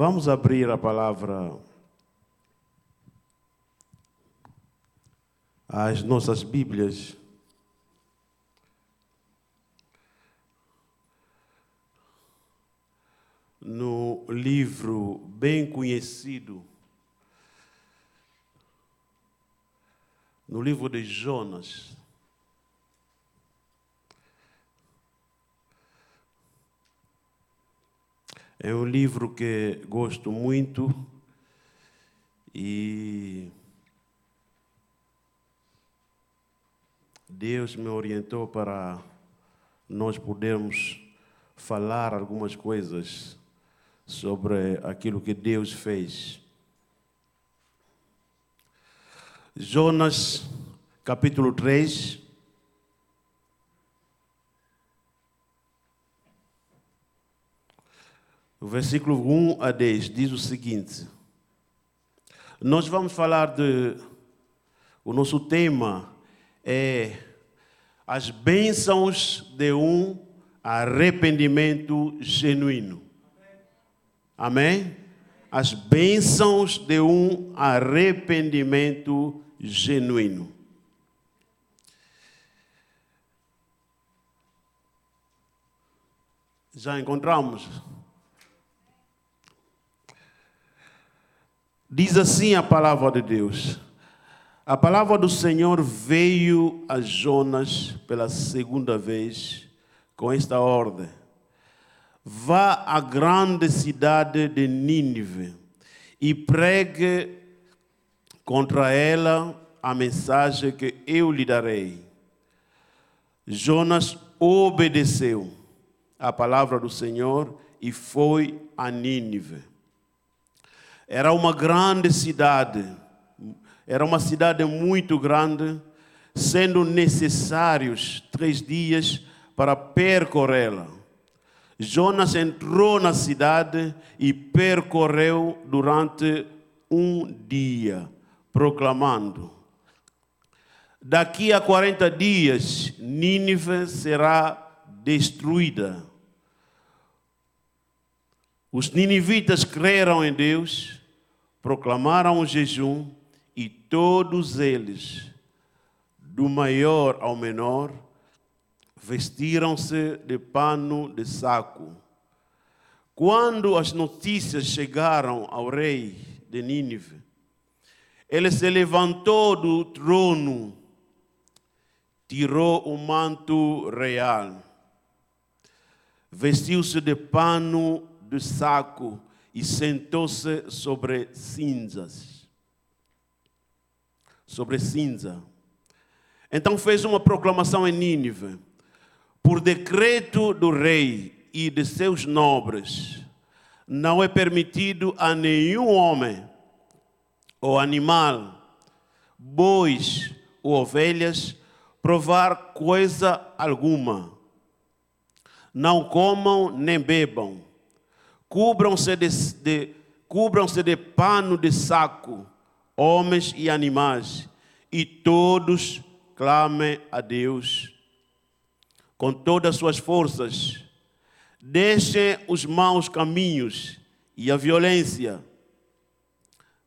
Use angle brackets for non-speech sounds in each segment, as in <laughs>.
Vamos abrir a palavra às nossas Bíblias. No livro bem conhecido, no livro de Jonas. É um livro que gosto muito e Deus me orientou para nós podermos falar algumas coisas sobre aquilo que Deus fez. Jonas, capítulo 3. O versículo 1 a 10 diz o seguinte: Nós vamos falar de. O nosso tema é as bênçãos de um arrependimento genuíno. Amém? As bênçãos de um arrependimento genuíno. Já encontramos? Diz assim a palavra de Deus. A palavra do Senhor veio a Jonas pela segunda vez com esta ordem: Vá à grande cidade de Nínive e pregue contra ela a mensagem que eu lhe darei. Jonas obedeceu à palavra do Senhor e foi a Nínive. Era uma grande cidade, era uma cidade muito grande, sendo necessários três dias para percorrê-la. Jonas entrou na cidade e percorreu durante um dia, proclamando: Daqui a 40 dias, Nínive será destruída. Os ninivitas creram em Deus proclamaram o jejum e todos eles, do maior ao menor, vestiram-se de pano de saco. Quando as notícias chegaram ao rei de Nínive, ele se levantou do trono, tirou o manto real, vestiu-se de pano de saco e sentou-se sobre cinzas. Sobre cinza. Então fez uma proclamação em Nínive, por decreto do rei e de seus nobres, não é permitido a nenhum homem ou animal, bois ou ovelhas, provar coisa alguma. Não comam nem bebam Cubram-se de, de, cubram-se de pano de saco, homens e animais, e todos clamem a Deus com todas as suas forças. Deixem os maus caminhos e a violência.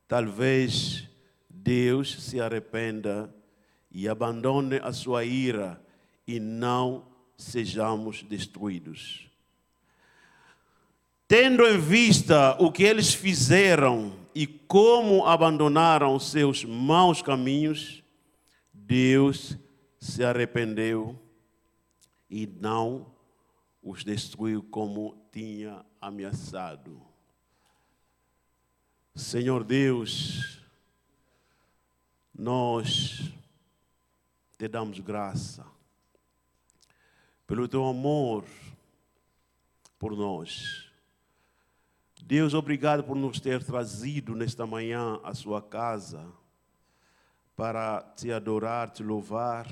Talvez Deus se arrependa e abandone a sua ira e não sejamos destruídos. Tendo em vista o que eles fizeram e como abandonaram seus maus caminhos, Deus se arrependeu e não os destruiu como tinha ameaçado. Senhor Deus, nós te damos graça pelo teu amor por nós. Deus, obrigado por nos ter trazido nesta manhã à sua casa para te adorar, te louvar,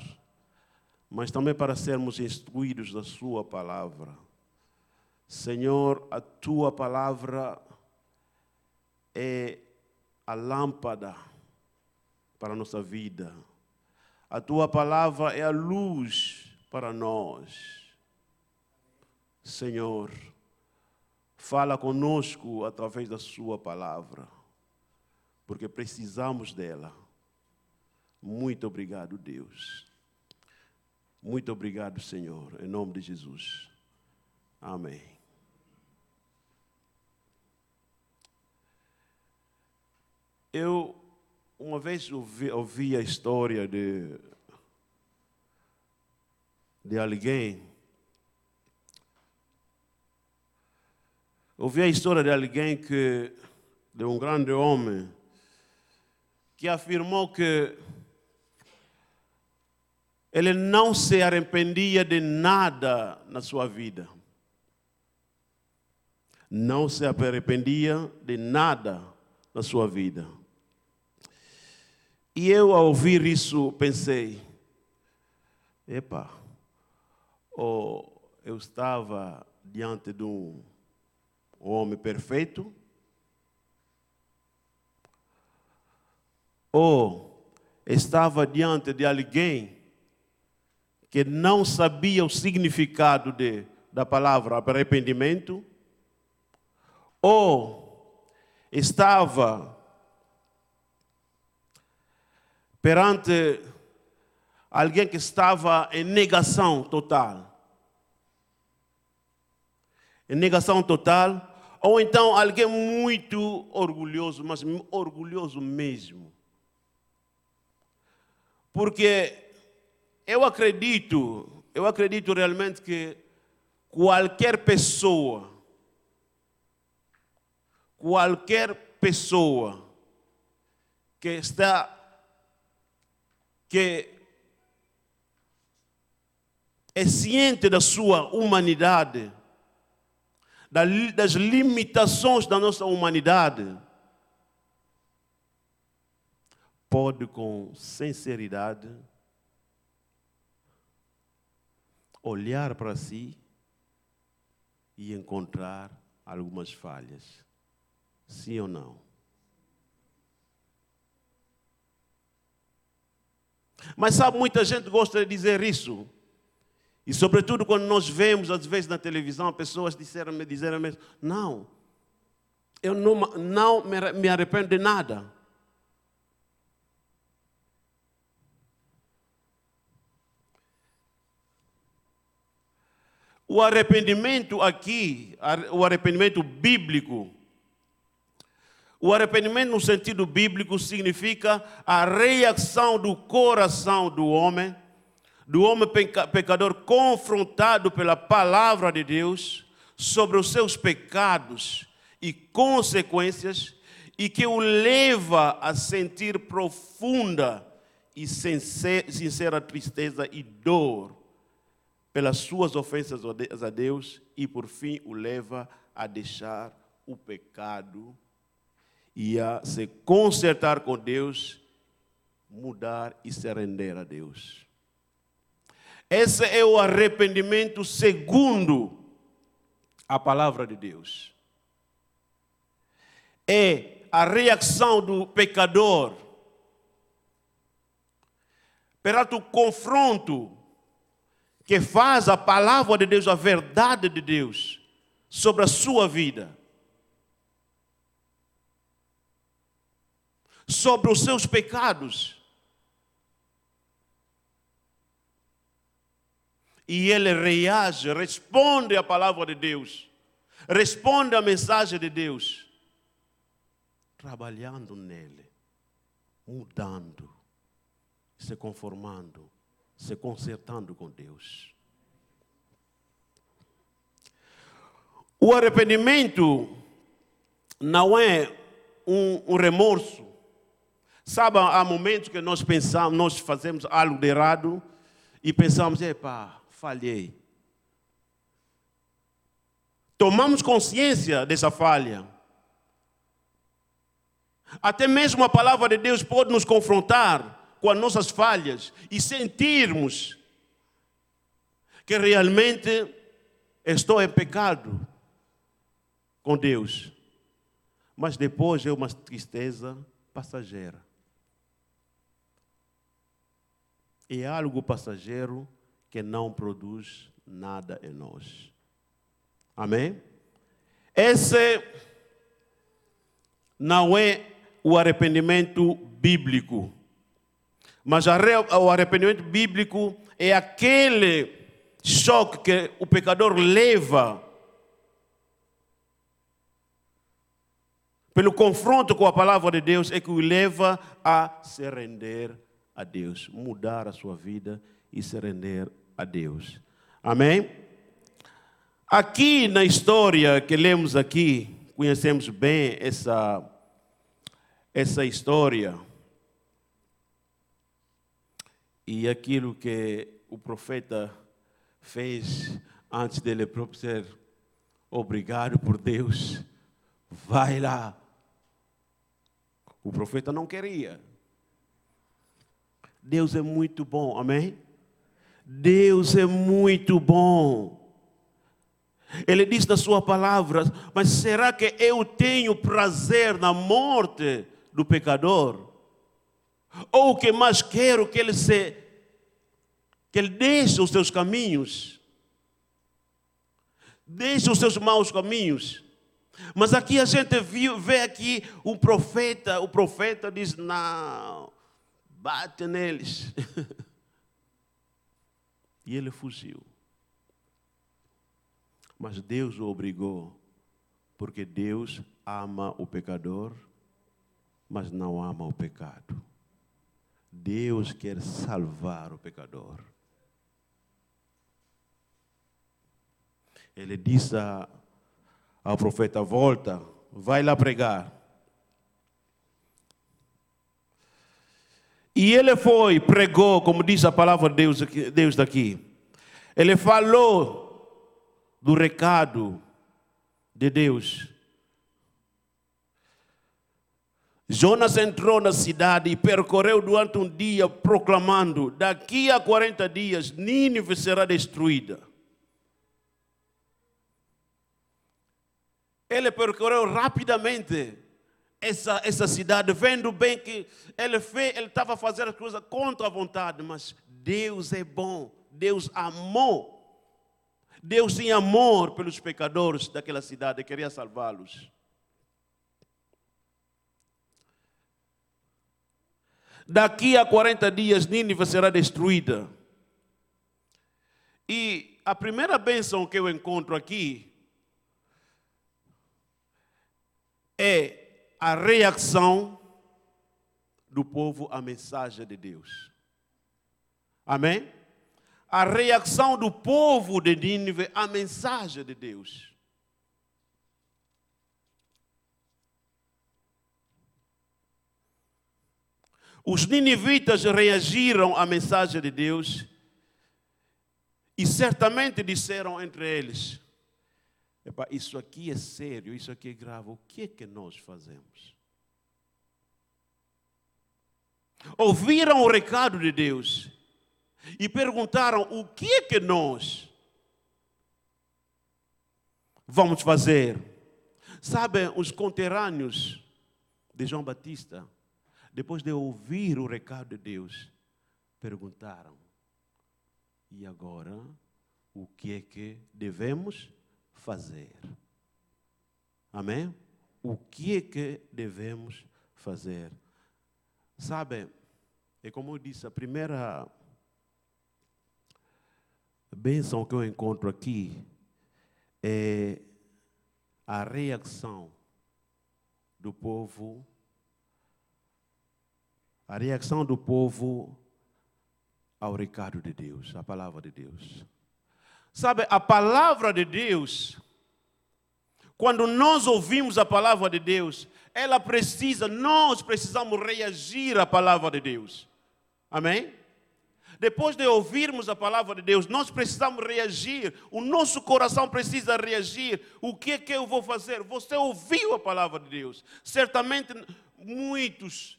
mas também para sermos instruídos da sua palavra. Senhor, a tua palavra é a lâmpada para a nossa vida. A tua palavra é a luz para nós. Senhor, Fala conosco através da Sua palavra, porque precisamos dela. Muito obrigado, Deus. Muito obrigado, Senhor, em nome de Jesus. Amém. Eu, uma vez, ouvi, ouvi a história de, de alguém. Ouvi a história de alguém que, de um grande homem, que afirmou que ele não se arrependia de nada na sua vida. Não se arrependia de nada na sua vida. E eu, ao ouvir isso, pensei: epa, ou eu estava diante de um homem perfeito, ou estava diante de alguém que não sabia o significado de, da palavra arrependimento, ou estava perante alguém que estava em negação total. Em negação total, ou então alguém muito orgulhoso, mas orgulhoso mesmo. Porque eu acredito, eu acredito realmente que qualquer pessoa, qualquer pessoa que está, que é ciente da sua humanidade, das limitações da nossa humanidade, pode com sinceridade olhar para si e encontrar algumas falhas. Sim ou não? Mas sabe, muita gente gosta de dizer isso. E sobretudo quando nós vemos, às vezes na televisão, pessoas disseram-me, disseram-me, não, eu não, não me arrependo de nada. O arrependimento aqui, o arrependimento bíblico, o arrependimento no sentido bíblico significa a reação do coração do homem, do homem pecador confrontado pela palavra de Deus sobre os seus pecados e consequências e que o leva a sentir profunda e sincera tristeza e dor pelas suas ofensas a Deus e por fim o leva a deixar o pecado e a se consertar com Deus, mudar e se render a Deus. Esse é o arrependimento segundo a palavra de Deus. É a reação do pecador perante o confronto que faz a palavra de Deus, a verdade de Deus sobre a sua vida, sobre os seus pecados. E ele reage, responde à palavra de Deus, responde à mensagem de Deus, trabalhando nele, mudando, se conformando se consertando com Deus. O arrependimento não é um, um remorso. Sabe, há momentos que nós pensamos, nós fazemos algo de errado e pensamos, epa, falhei. Tomamos consciência dessa falha. Até mesmo a palavra de Deus pode nos confrontar com as nossas falhas e sentirmos que realmente estou em pecado com Deus. Mas depois é uma tristeza passageira. É algo passageiro que não produz nada em nós. Amém? Esse não é o arrependimento bíblico. Mas o arrependimento bíblico é aquele choque que o pecador leva pelo confronto com a palavra de Deus, é que o leva a se render a Deus, mudar a sua vida e se render a Deus. Amém? Aqui na história que lemos aqui, conhecemos bem essa, essa história. E aquilo que o profeta fez antes dele próprio ser obrigado por Deus, vai lá. O profeta não queria. Deus é muito bom, amém? Deus é muito bom. Ele diz na sua palavra: Mas será que eu tenho prazer na morte do pecador? Ou o que mais quero que ele se que ele deixe os seus caminhos, deixe os seus maus caminhos. Mas aqui a gente viu, vê aqui um profeta, o profeta diz: Não, bate neles. <laughs> e ele fugiu. Mas Deus o obrigou, porque Deus ama o pecador, mas não ama o pecado. Deus quer salvar o pecador. Ele disse ao profeta: Volta, vai lá pregar. E ele foi, pregou, como diz a palavra de Deus, Deus daqui. Ele falou do recado de Deus. Jonas entrou na cidade e percorreu durante um dia proclamando: daqui a 40 dias Nínive será destruída. Ele percorreu rapidamente essa, essa cidade, vendo bem que ele fez, ele estava fazendo as coisas contra a vontade, mas Deus é bom, Deus amou Deus tinha amor pelos pecadores daquela cidade, queria salvá-los. Daqui a 40 dias, Nínive será destruída. E a primeira bênção que eu encontro aqui é a reação do povo à mensagem de Deus. Amém? a reação do povo de Nínive à mensagem de Deus. Os ninivitas reagiram à mensagem de Deus e certamente disseram entre eles: Isso aqui é sério, isso aqui é grave, o que é que nós fazemos? Ouviram o recado de Deus e perguntaram o que é que nós vamos fazer. Sabem, os conterrâneos de João Batista, depois de ouvir o recado de Deus, perguntaram: e agora o que é que devemos fazer? Amém? O que é que devemos fazer? Sabe, é como eu disse, a primeira bênção que eu encontro aqui é a reação do povo, a reação do povo ao recado de Deus, à palavra de Deus. Sabe, a palavra de Deus, quando nós ouvimos a palavra de Deus, ela precisa, nós precisamos reagir à palavra de Deus. Amém? Depois de ouvirmos a palavra de Deus, nós precisamos reagir. O nosso coração precisa reagir. O que é que eu vou fazer? Você ouviu a palavra de Deus. Certamente muitos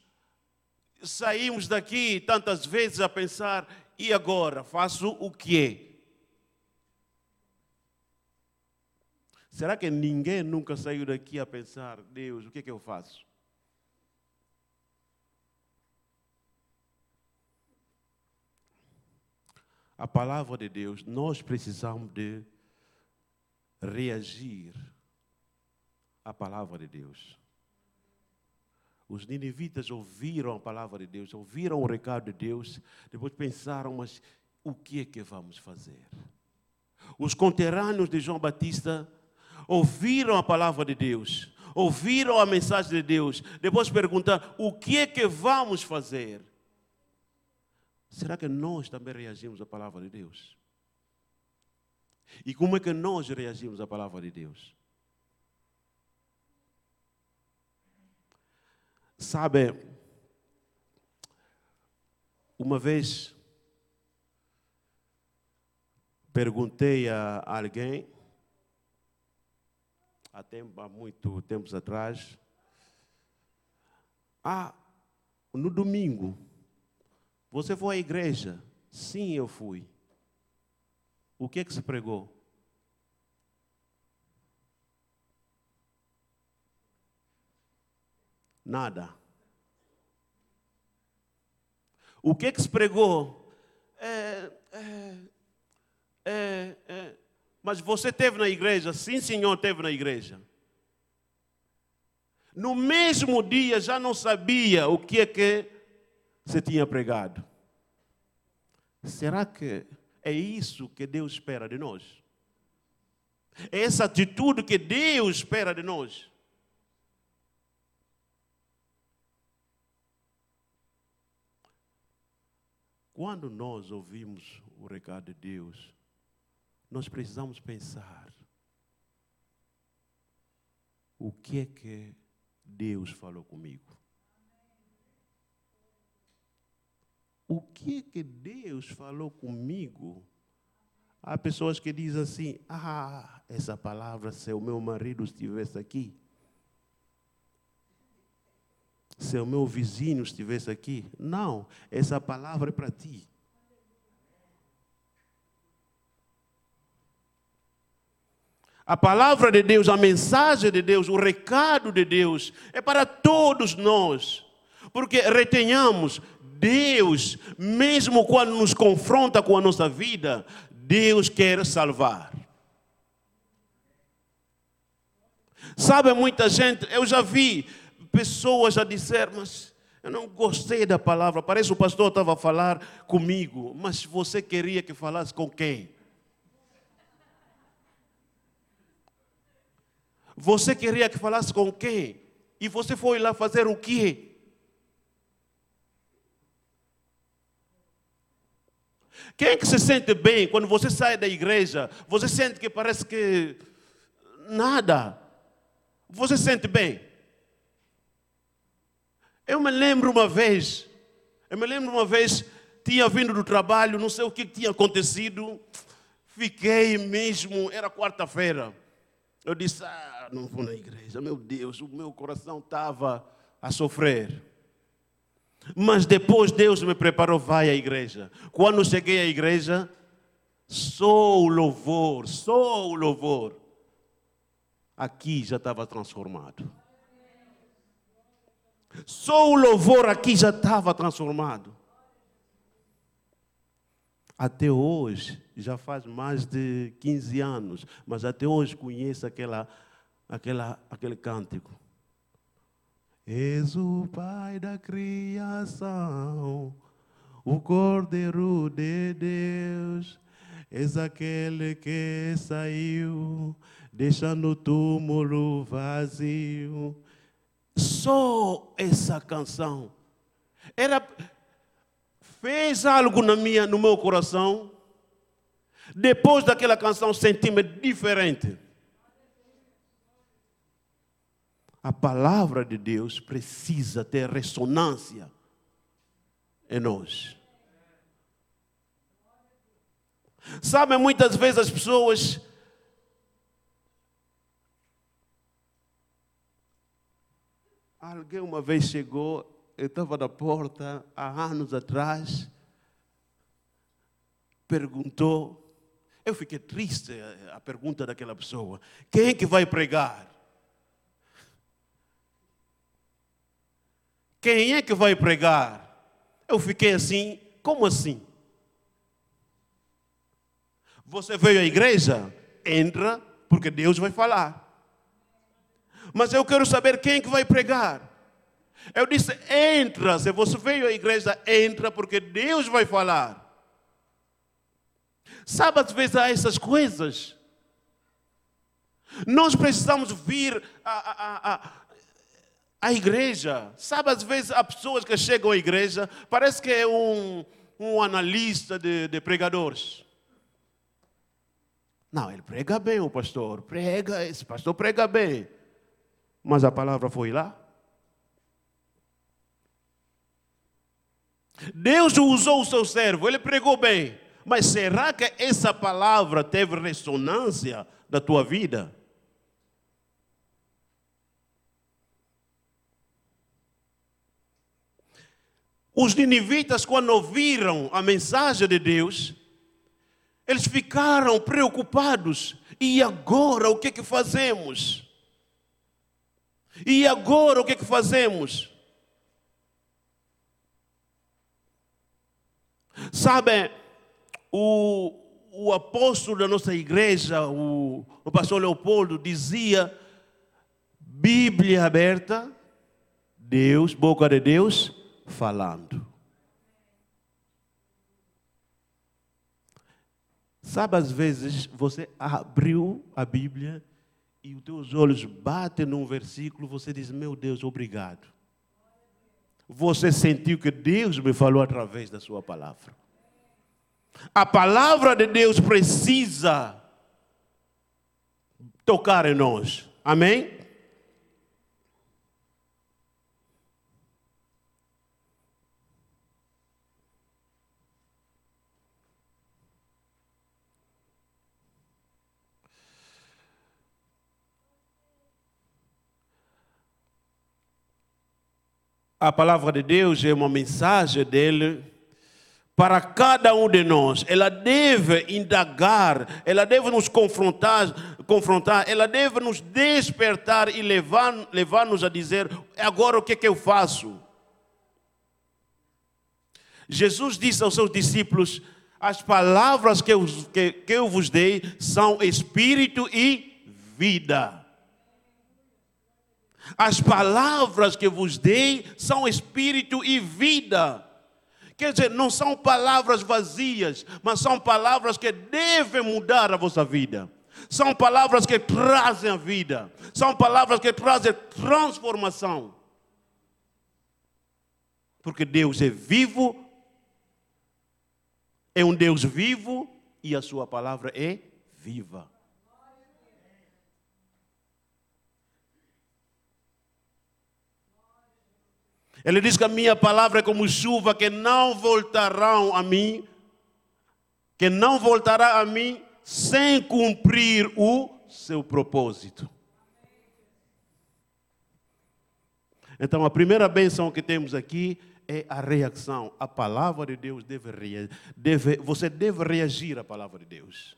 saímos daqui tantas vezes a pensar: e agora? Faço o quê? Será que ninguém nunca saiu daqui a pensar: Deus, o que é que eu faço? a palavra de Deus, nós precisamos de reagir a palavra de Deus. Os ninivitas ouviram a palavra de Deus, ouviram o recado de Deus, depois pensaram, mas o que é que vamos fazer? Os conterrâneos de João Batista ouviram a palavra de Deus, ouviram a mensagem de Deus, depois perguntaram: o que é que vamos fazer? Será que nós também reagimos à palavra de Deus? E como é que nós reagimos à palavra de Deus? Sabe, uma vez perguntei a alguém, há, tempo, há muito tempos atrás, ah, no domingo, você foi à igreja? Sim, eu fui. O que é que se pregou? Nada. O que é que se pregou? É, é, é, é. Mas você teve na igreja? Sim, senhor, teve na igreja. No mesmo dia já não sabia o que é que você tinha pregado. Será que é isso que Deus espera de nós? É essa atitude que Deus espera de nós? Quando nós ouvimos o recado de Deus, nós precisamos pensar: o que é que Deus falou comigo? O que é que Deus falou comigo? Há pessoas que dizem assim: ah, essa palavra, se o meu marido estivesse aqui, se o meu vizinho estivesse aqui. Não, essa palavra é para ti. A palavra de Deus, a mensagem de Deus, o recado de Deus é para todos nós. Porque retenhamos, Deus, mesmo quando nos confronta com a nossa vida, Deus quer salvar. Sabe, muita gente, eu já vi pessoas a dizer, mas eu não gostei da palavra. Parece que o pastor estava a falar comigo, mas você queria que falasse com quem? Você queria que falasse com quem? E você foi lá fazer o quê? Quem é que se sente bem quando você sai da igreja? Você sente que parece que nada. Você sente bem? Eu me lembro uma vez, eu me lembro uma vez, tinha vindo do trabalho, não sei o que tinha acontecido, fiquei mesmo, era quarta-feira. Eu disse, ah, não vou na igreja, meu Deus, o meu coração estava a sofrer. Mas depois Deus me preparou, vai à igreja. Quando cheguei à igreja, só o louvor, só o louvor. Aqui já estava transformado. Só o louvor aqui já estava transformado. Até hoje, já faz mais de 15 anos, mas até hoje conheço aquela, aquela, aquele cântico. És o Pai da criação, o Cordeiro de Deus, és aquele que saiu, deixando o túmulo vazio só essa canção era fez algo na minha, no meu coração. Depois daquela canção senti-me diferente. A palavra de Deus precisa ter ressonância em nós. Sabe, muitas vezes as pessoas Alguém uma vez chegou, eu estava na porta há anos atrás, perguntou, eu fiquei triste a pergunta daquela pessoa: quem é que vai pregar? Quem é que vai pregar? Eu fiquei assim, como assim? Você veio à igreja? Entra, porque Deus vai falar. Mas eu quero saber quem que vai pregar. Eu disse: entra, se você veio à igreja, entra, porque Deus vai falar. Sabe, às vezes há essas coisas. Nós precisamos vir à, à, à, igreja. Sabe, às vezes há pessoas que chegam à igreja, parece que é um, um analista de, de pregadores. Não, ele prega bem, o pastor. Prega, esse pastor prega bem. Mas a palavra foi lá. Deus usou o seu servo, ele pregou bem. Mas será que essa palavra teve ressonância na tua vida? Os ninivitas, quando ouviram a mensagem de Deus, eles ficaram preocupados. E agora o que que fazemos? E agora o que que fazemos? Sabe, o, o apóstolo da nossa igreja, o, o pastor Leopoldo, dizia: Bíblia aberta, Deus, boca de Deus, falando. Sabe, às vezes você abriu a Bíblia e os teus olhos batem num versículo, você diz: Meu Deus, obrigado. Você sentiu que Deus me falou através da Sua palavra. A palavra de Deus precisa tocar em nós. Amém? a palavra de Deus é uma mensagem dele para cada um de nós. Ela deve indagar, ela deve nos confrontar, confrontar, ela deve nos despertar e levar, levar-nos a dizer: agora o que, é que eu faço? Jesus disse aos seus discípulos: as palavras que eu, que, que eu vos dei são espírito e vida. As palavras que vos dei são espírito e vida. Quer dizer, não são palavras vazias, mas são palavras que devem mudar a vossa vida. São palavras que trazem a vida. São palavras que trazem transformação. Porque Deus é vivo, é um Deus vivo e a sua palavra é viva. Ele diz que a minha palavra é como chuva que não voltarão a mim, que não voltará a mim sem cumprir o seu propósito. Então, a primeira bênção que temos aqui é a reação. A palavra de Deus deve, deve você deve reagir à palavra de Deus.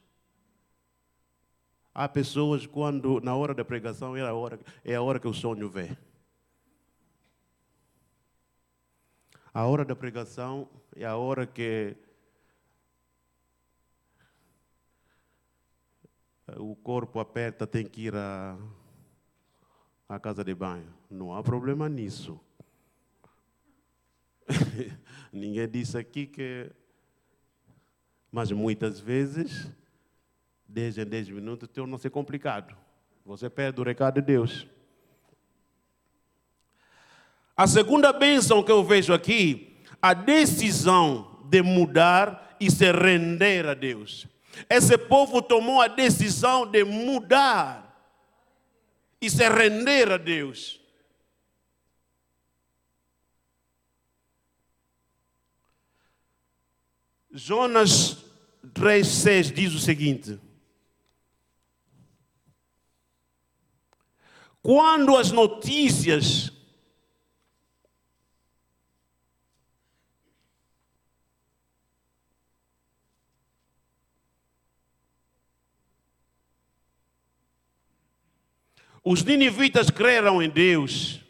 Há pessoas quando na hora da pregação é a hora, é a hora que o sonho vem. A hora da pregação é a hora que o corpo aperta, tem que ir à, casa de banho. Não há problema nisso. <laughs> Ninguém disse aqui que. Mas muitas vezes, 10 em 10 minutos, torna-se complicado. Você perde o recado de Deus. A segunda bênção que eu vejo aqui, a decisão de mudar e se render a Deus. Esse povo tomou a decisão de mudar e se render a Deus. Jonas 3,6 diz o seguinte: Quando as notícias Os ninivitas creram em Deus,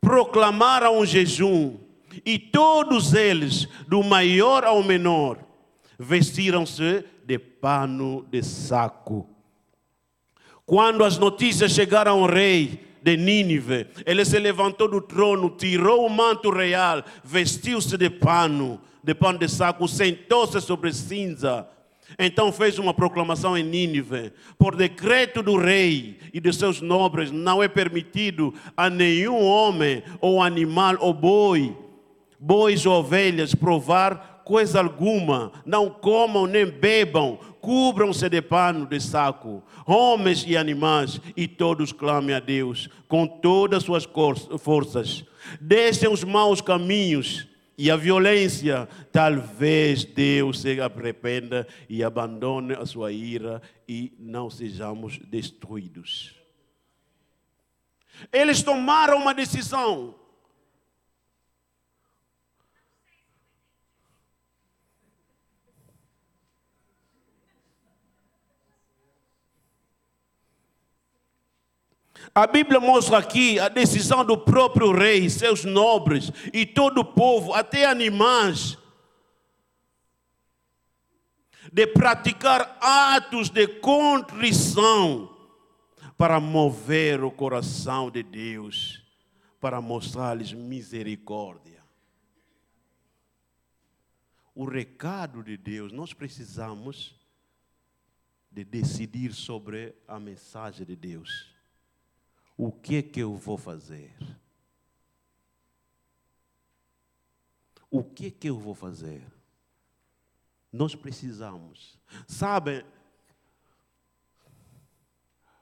proclamaram um jejum, e todos eles, do maior ao menor, vestiram-se de pano de saco. Quando as notícias chegaram ao rei, de Nínive. Ele se levantou do trono, tirou o manto real, vestiu-se de pano, de pano de saco, sentou-se sobre cinza. Então fez uma proclamação em Nínive: por decreto do rei e de seus nobres, não é permitido a nenhum homem ou animal ou boi, bois ou ovelhas provar coisa alguma, não comam nem bebam, cubram-se de pano de saco, homens e animais, e todos clamem a Deus com todas as suas forças. Deixem os maus caminhos e a violência, talvez Deus se arrependa e abandone a sua ira e não sejamos destruídos. Eles tomaram uma decisão. A Bíblia mostra aqui a decisão do próprio rei, seus nobres e todo o povo, até animais, de praticar atos de contrição para mover o coração de Deus, para mostrar-lhes misericórdia. O recado de Deus, nós precisamos de decidir sobre a mensagem de Deus o que que eu vou fazer? O que que eu vou fazer? Nós precisamos. Sabem,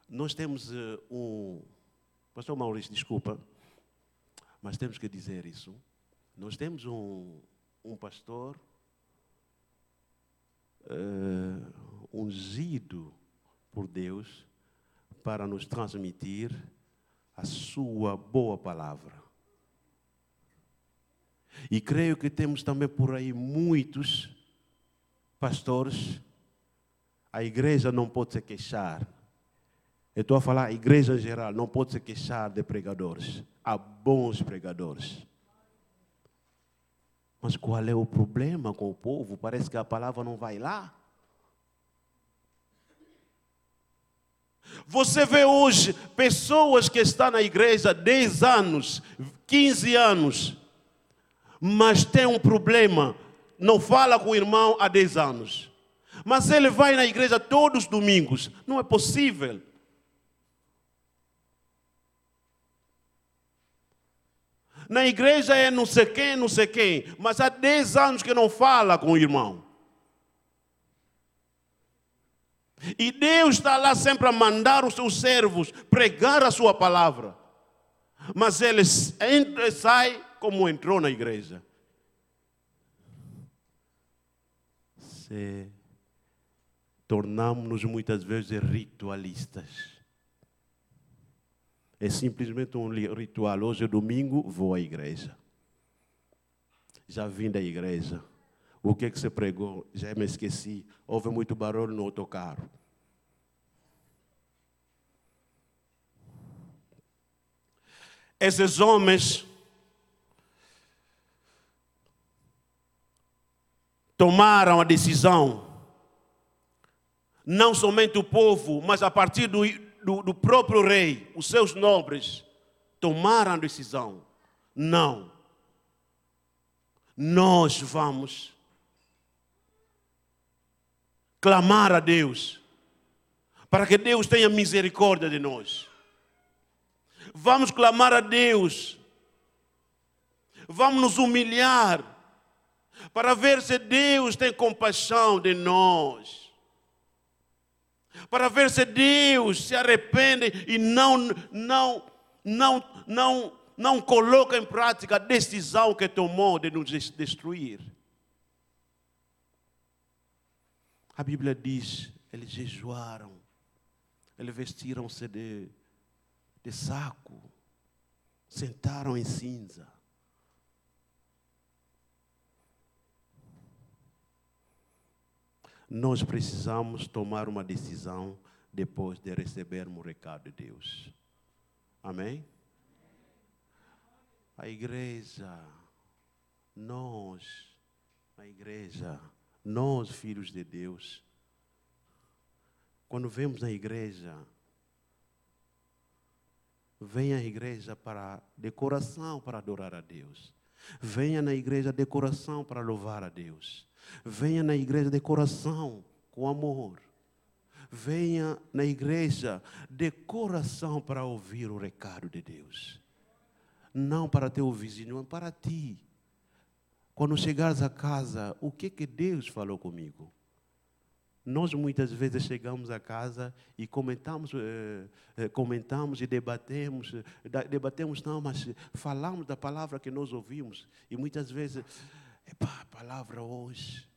nós temos uh, um. Pastor Maurício, desculpa, mas temos que dizer isso. Nós temos um, um pastor uh, ungido por Deus para nos transmitir a sua boa palavra. E creio que temos também por aí muitos pastores. A igreja não pode se queixar. Eu estou a falar, a igreja geral não pode se queixar de pregadores. Há bons pregadores. Mas qual é o problema com o povo? Parece que a palavra não vai lá. Você vê hoje pessoas que estão na igreja 10 anos, 15 anos, mas tem um problema, não fala com o irmão há 10 anos. Mas ele vai na igreja todos os domingos. Não é possível. Na igreja é não sei quem, não sei quem, mas há 10 anos que não fala com o irmão. E Deus está lá sempre a mandar os seus servos pregar a sua palavra. Mas eles entra e sai como entrou na igreja. Se tornamos-nos muitas vezes ritualistas. É simplesmente um ritual. Hoje é domingo, vou à igreja. Já vim da igreja. O que, é que você pregou? Já me esqueci. Houve muito barulho no autocarro. Esses homens tomaram a decisão, não somente o povo, mas a partir do, do, do próprio rei, os seus nobres, tomaram a decisão. Não. Nós vamos clamar a Deus, para que Deus tenha misericórdia de nós. Vamos clamar a Deus, vamos nos humilhar, para ver se Deus tem compaixão de nós, para ver se Deus se arrepende e não, não, não, não, não coloca em prática a decisão que tomou de nos destruir. A Bíblia diz: eles jejuaram, eles vestiram-se de, de saco, sentaram em cinza. Nós precisamos tomar uma decisão depois de recebermos o recado de Deus. Amém? A igreja, nós, a igreja, nós, filhos de Deus, quando vemos na igreja venha à igreja para decoração para adorar a Deus. Venha na igreja de coração para louvar a Deus. Venha na igreja de coração com amor. Venha na igreja de coração para ouvir o recado de Deus. Não para teu vizinho, mas para ti. Quando chegares a casa, o que que Deus falou comigo? Nós muitas vezes chegamos a casa e comentamos, eh, eh, comentamos e debatemos, eh, debatemos não, mas falamos da palavra que nós ouvimos e muitas vezes, a palavra hoje,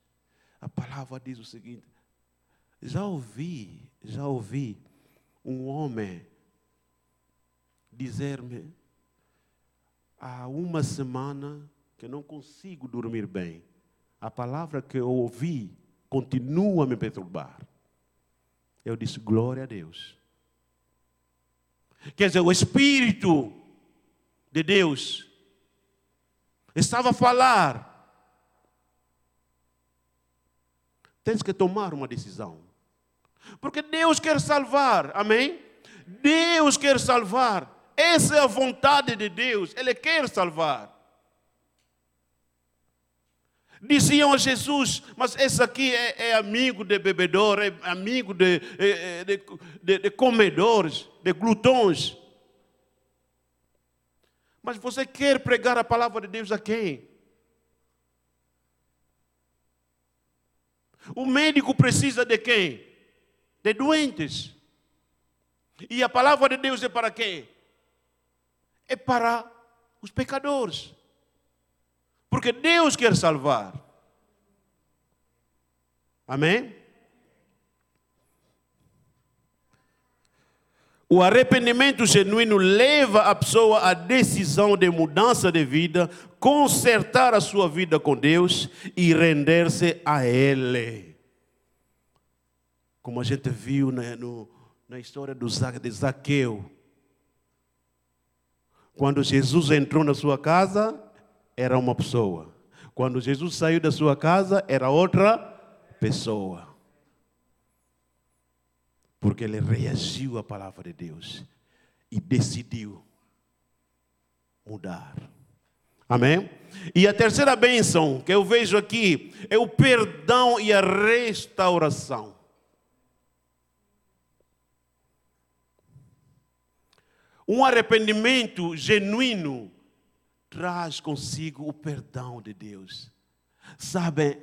a palavra diz o seguinte: já ouvi, já ouvi um homem dizer-me há uma semana que não consigo dormir bem. A palavra que eu ouvi continua a me perturbar. Eu disse, glória a Deus. Quer dizer, o Espírito de Deus estava a falar. Tens que tomar uma decisão. Porque Deus quer salvar, amém? Deus quer salvar. Essa é a vontade de Deus, Ele quer salvar. Diziam a Jesus, mas esse aqui é, é amigo de bebedor, é amigo de, é, é, de, de, de comedores, de glutões. Mas você quer pregar a palavra de Deus a quem? O médico precisa de quem? De doentes. E a palavra de Deus é para quem? É para os pecadores. Porque Deus quer salvar. Amém? O arrependimento genuíno leva a pessoa à decisão de mudança de vida, consertar a sua vida com Deus e render-se a Ele. Como a gente viu na, no, na história do, de Zaqueu. Quando Jesus entrou na sua casa, era uma pessoa. Quando Jesus saiu da sua casa, era outra pessoa. Porque ele reagiu à palavra de Deus e decidiu mudar. Amém? E a terceira bênção que eu vejo aqui é o perdão e a restauração. Um arrependimento genuíno traz consigo o perdão de Deus. Sabem,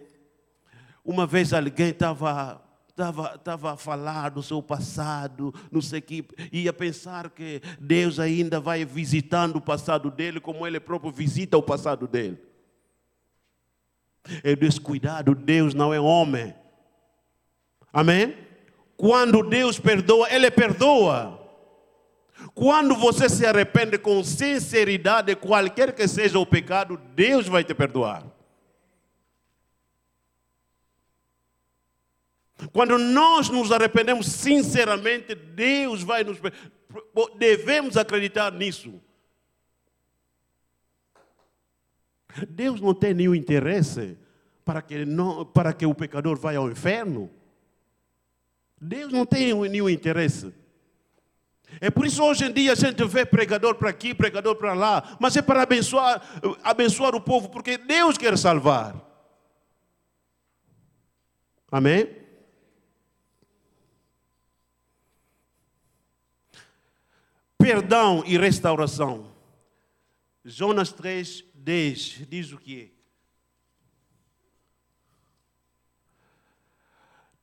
uma vez alguém estava estava, estava a falar do seu passado, não sei o que, ia pensar que Deus ainda vai visitando o passado dele, como ele próprio visita o passado dele. É descuidado, Deus não é homem. Amém? Quando Deus perdoa, Ele perdoa. Quando você se arrepende com sinceridade, qualquer que seja o pecado, Deus vai te perdoar. Quando nós nos arrependemos sinceramente, Deus vai nos. Devemos acreditar nisso. Deus não tem nenhum interesse para que, não, para que o pecador vá ao inferno. Deus não tem nenhum interesse. É por isso hoje em dia a gente vê pregador para aqui, pregador para lá, mas é para abençoar, abençoar o povo, porque Deus quer salvar. Amém? Perdão e restauração. Jonas 3, 10 diz o que?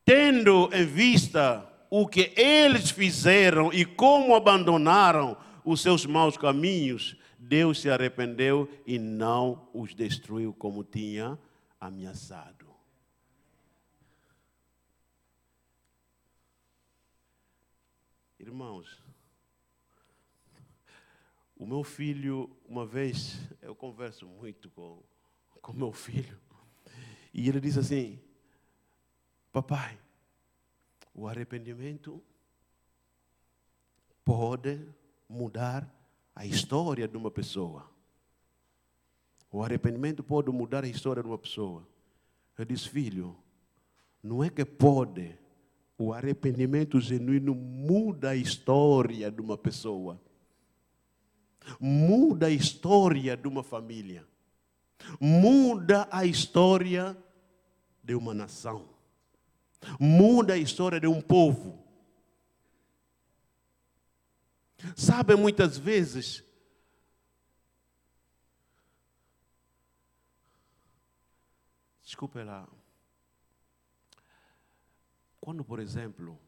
Tendo em vista o que eles fizeram e como abandonaram os seus maus caminhos, Deus se arrependeu e não os destruiu como tinha ameaçado. Irmãos, o meu filho, uma vez, eu converso muito com, com meu filho, e ele diz assim: Papai, o arrependimento pode mudar a história de uma pessoa. O arrependimento pode mudar a história de uma pessoa. Eu disse, filho, não é que pode. O arrependimento genuíno muda a história de uma pessoa. muda a história de uma família, muda a história de uma nação, muda a história de um povo. Sabe, muitas vezes, desculpe lá, quando, por exemplo,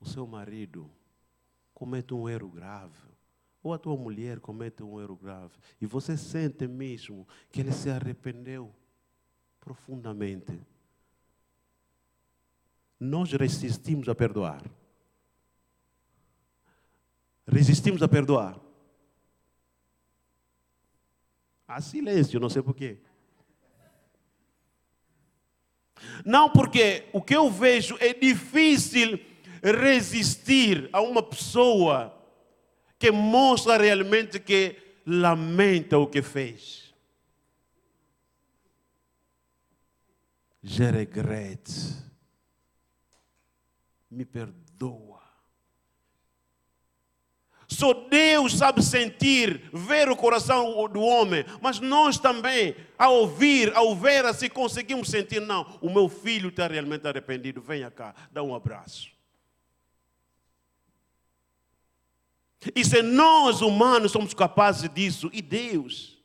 o seu marido comete um erro grave, ou a tua mulher comete um erro grave, e você sente mesmo que ele se arrependeu profundamente, nós resistimos a perdoar. Resistimos a perdoar. Há silêncio, não sei porquê. Não, porque o que eu vejo é difícil resistir a uma pessoa que mostra realmente que lamenta o que fez. Je regrette. Me perdoa. Só Deus sabe sentir, ver o coração do homem, mas nós também, ao ouvir, ao ver assim, conseguimos sentir: não, o meu filho está realmente arrependido, venha cá, dá um abraço. E se nós humanos somos capazes disso, e Deus?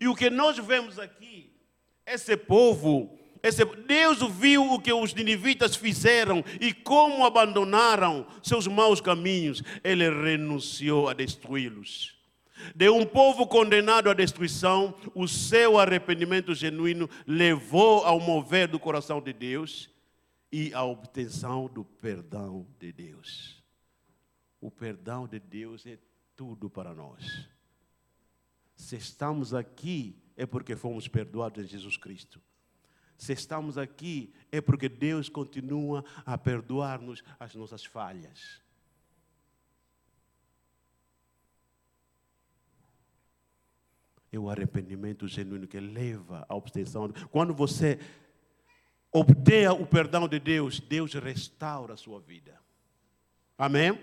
E o que nós vemos aqui, esse povo, Deus viu o que os ninivitas fizeram e como abandonaram seus maus caminhos, ele renunciou a destruí-los. De um povo condenado à destruição, o seu arrependimento genuíno levou ao mover do coração de Deus e à obtenção do perdão de Deus. O perdão de Deus é tudo para nós. Se estamos aqui, é porque fomos perdoados em Jesus Cristo. Se estamos aqui, é porque Deus continua a perdoar-nos as nossas falhas. É o arrependimento genuíno que leva à obtenção. Quando você obtenha o perdão de Deus, Deus restaura a sua vida. Amém?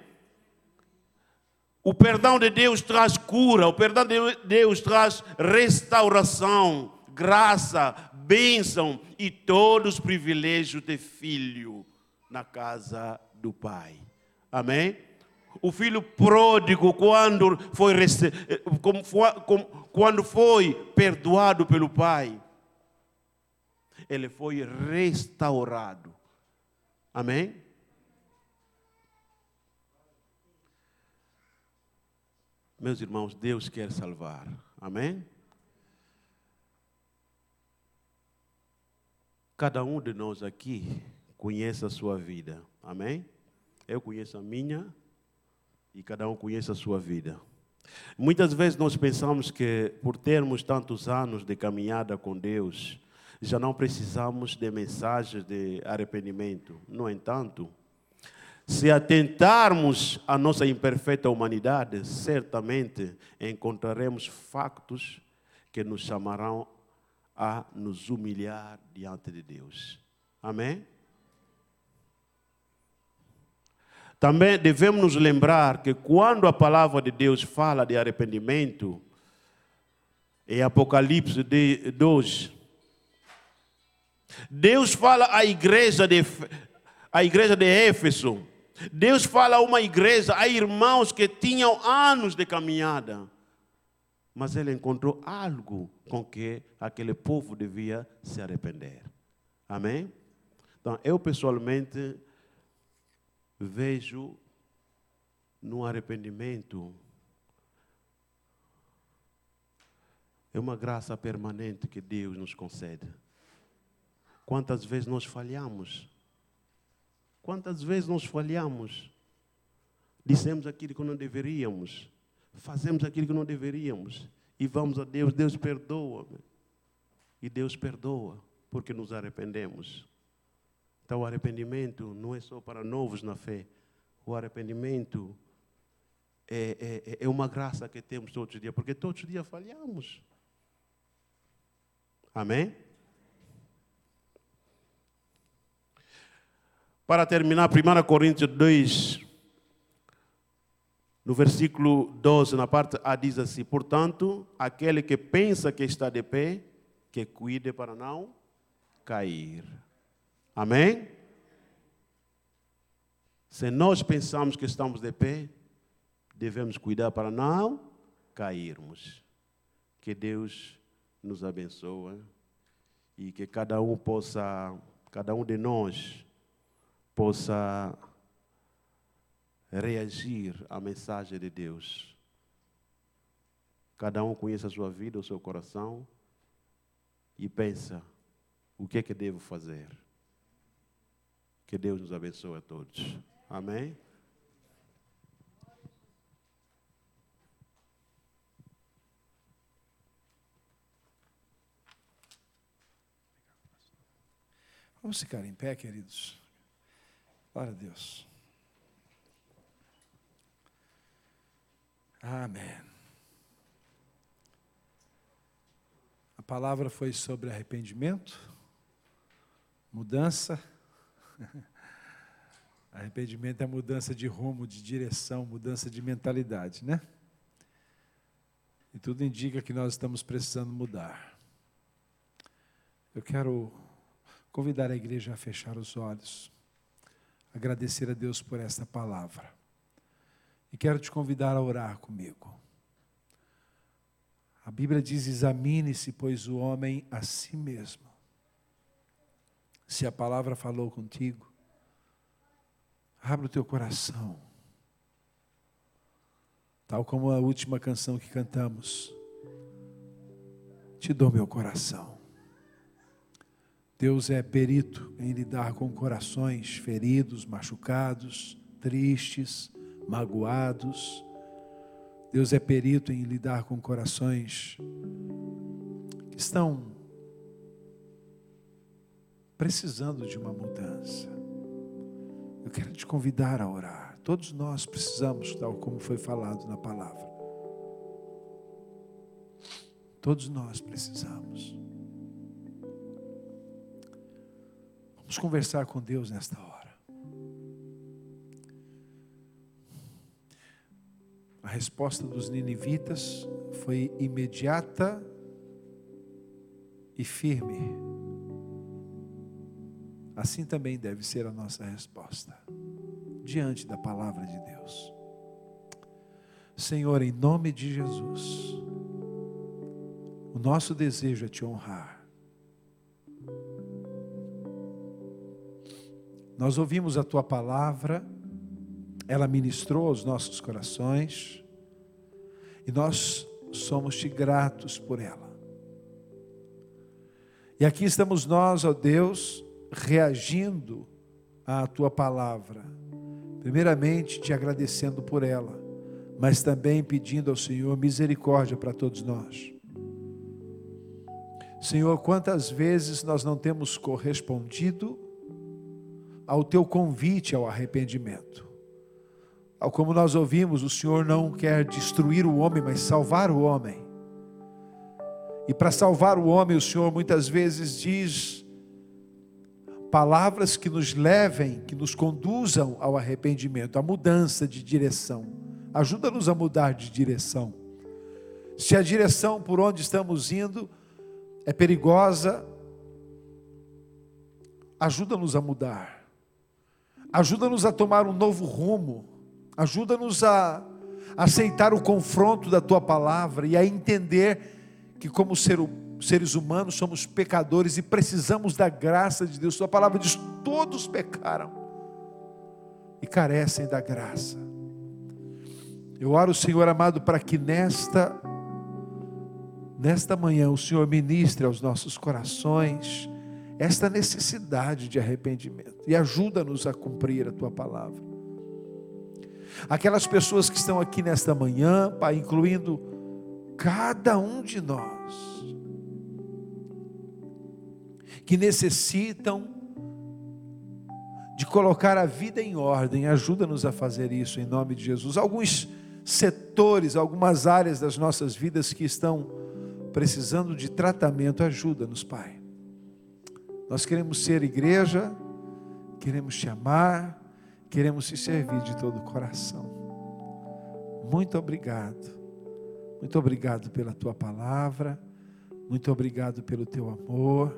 O perdão de Deus traz cura, o perdão de Deus traz restauração, graça, bênção e todos os privilégios de filho na casa do Pai. Amém? O filho pródigo, quando foi, quando foi perdoado pelo Pai, ele foi restaurado. Amém? Meus irmãos, Deus quer salvar. Amém? Cada um de nós aqui conhece a sua vida. Amém? Eu conheço a minha e cada um conhece a sua vida. Muitas vezes nós pensamos que por termos tantos anos de caminhada com Deus, já não precisamos de mensagens de arrependimento. No entanto, se atentarmos à nossa imperfeita humanidade, certamente encontraremos factos que nos chamarão a nos humilhar diante de Deus. Amém? Também devemos nos lembrar que quando a palavra de Deus fala de arrependimento, em Apocalipse 2, Deus fala à igreja de, à igreja de Éfeso, Deus fala a uma igreja, a irmãos que tinham anos de caminhada, mas ele encontrou algo com que aquele povo devia se arrepender. Amém? Então, eu pessoalmente vejo no arrependimento é uma graça permanente que Deus nos concede. Quantas vezes nós falhamos? Quantas vezes nós falhamos? Dissemos aquilo que não deveríamos, fazemos aquilo que não deveríamos, e vamos a Deus, Deus perdoa. E Deus perdoa, porque nos arrependemos. Então, o arrependimento não é só para novos na fé, o arrependimento é, é, é uma graça que temos todos os dias, porque todos os dias falhamos. Amém? Para terminar, 1 Coríntios 2, No versículo 12, na parte A, diz assim: Portanto, aquele que pensa que está de pé, que cuide para não cair. Amém? Se nós pensamos que estamos de pé, devemos cuidar para não cairmos. Que Deus nos abençoe e que cada um possa, cada um de nós possa reagir à mensagem de Deus. Cada um conhece a sua vida, o seu coração e pensa: o que é que devo fazer? Que Deus nos abençoe a todos. Amém? Vamos ficar em pé, queridos. Glória a Deus. Amém. A palavra foi sobre arrependimento, mudança. <laughs> Arrependimento é mudança de rumo, de direção, mudança de mentalidade, né? E tudo indica que nós estamos precisando mudar. Eu quero convidar a igreja a fechar os olhos, agradecer a Deus por esta palavra. E quero te convidar a orar comigo. A Bíblia diz: examine-se, pois, o homem a si mesmo. Se a palavra falou contigo, abre o teu coração. Tal como a última canção que cantamos. Te dou meu coração. Deus é perito em lidar com corações feridos, machucados, tristes, magoados. Deus é perito em lidar com corações que estão precisando de uma mudança. Eu quero te convidar a orar. Todos nós precisamos, tal como foi falado na palavra. Todos nós precisamos. Vamos conversar com Deus nesta hora. A resposta dos ninivitas foi imediata e firme. Assim também deve ser a nossa resposta diante da palavra de Deus. Senhor, em nome de Jesus, o nosso desejo é te honrar. Nós ouvimos a tua palavra ela ministrou aos nossos corações e nós somos-te gratos por ela. E aqui estamos nós, ó Deus, reagindo à tua palavra. Primeiramente, te agradecendo por ela, mas também pedindo ao Senhor misericórdia para todos nós. Senhor, quantas vezes nós não temos correspondido ao teu convite ao arrependimento? Como nós ouvimos, o Senhor não quer destruir o homem, mas salvar o homem. E para salvar o homem, o Senhor muitas vezes diz palavras que nos levem, que nos conduzam ao arrependimento, à mudança de direção. Ajuda-nos a mudar de direção. Se a direção por onde estamos indo é perigosa, ajuda-nos a mudar. Ajuda-nos a tomar um novo rumo Ajuda-nos a aceitar o confronto da tua palavra e a entender que, como ser, seres humanos, somos pecadores e precisamos da graça de Deus. Tua palavra diz: todos pecaram e carecem da graça. Eu oro, Senhor amado, para que nesta nesta manhã o Senhor ministre aos nossos corações esta necessidade de arrependimento e ajuda-nos a cumprir a tua palavra. Aquelas pessoas que estão aqui nesta manhã, Pai, incluindo cada um de nós, que necessitam de colocar a vida em ordem, ajuda-nos a fazer isso em nome de Jesus. Alguns setores, algumas áreas das nossas vidas que estão precisando de tratamento, ajuda-nos, Pai. Nós queremos ser igreja, queremos te amar, Queremos te servir de todo o coração. Muito obrigado. Muito obrigado pela tua palavra. Muito obrigado pelo teu amor.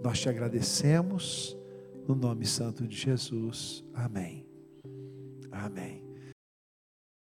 Nós te agradecemos no nome santo de Jesus. Amém. Amém.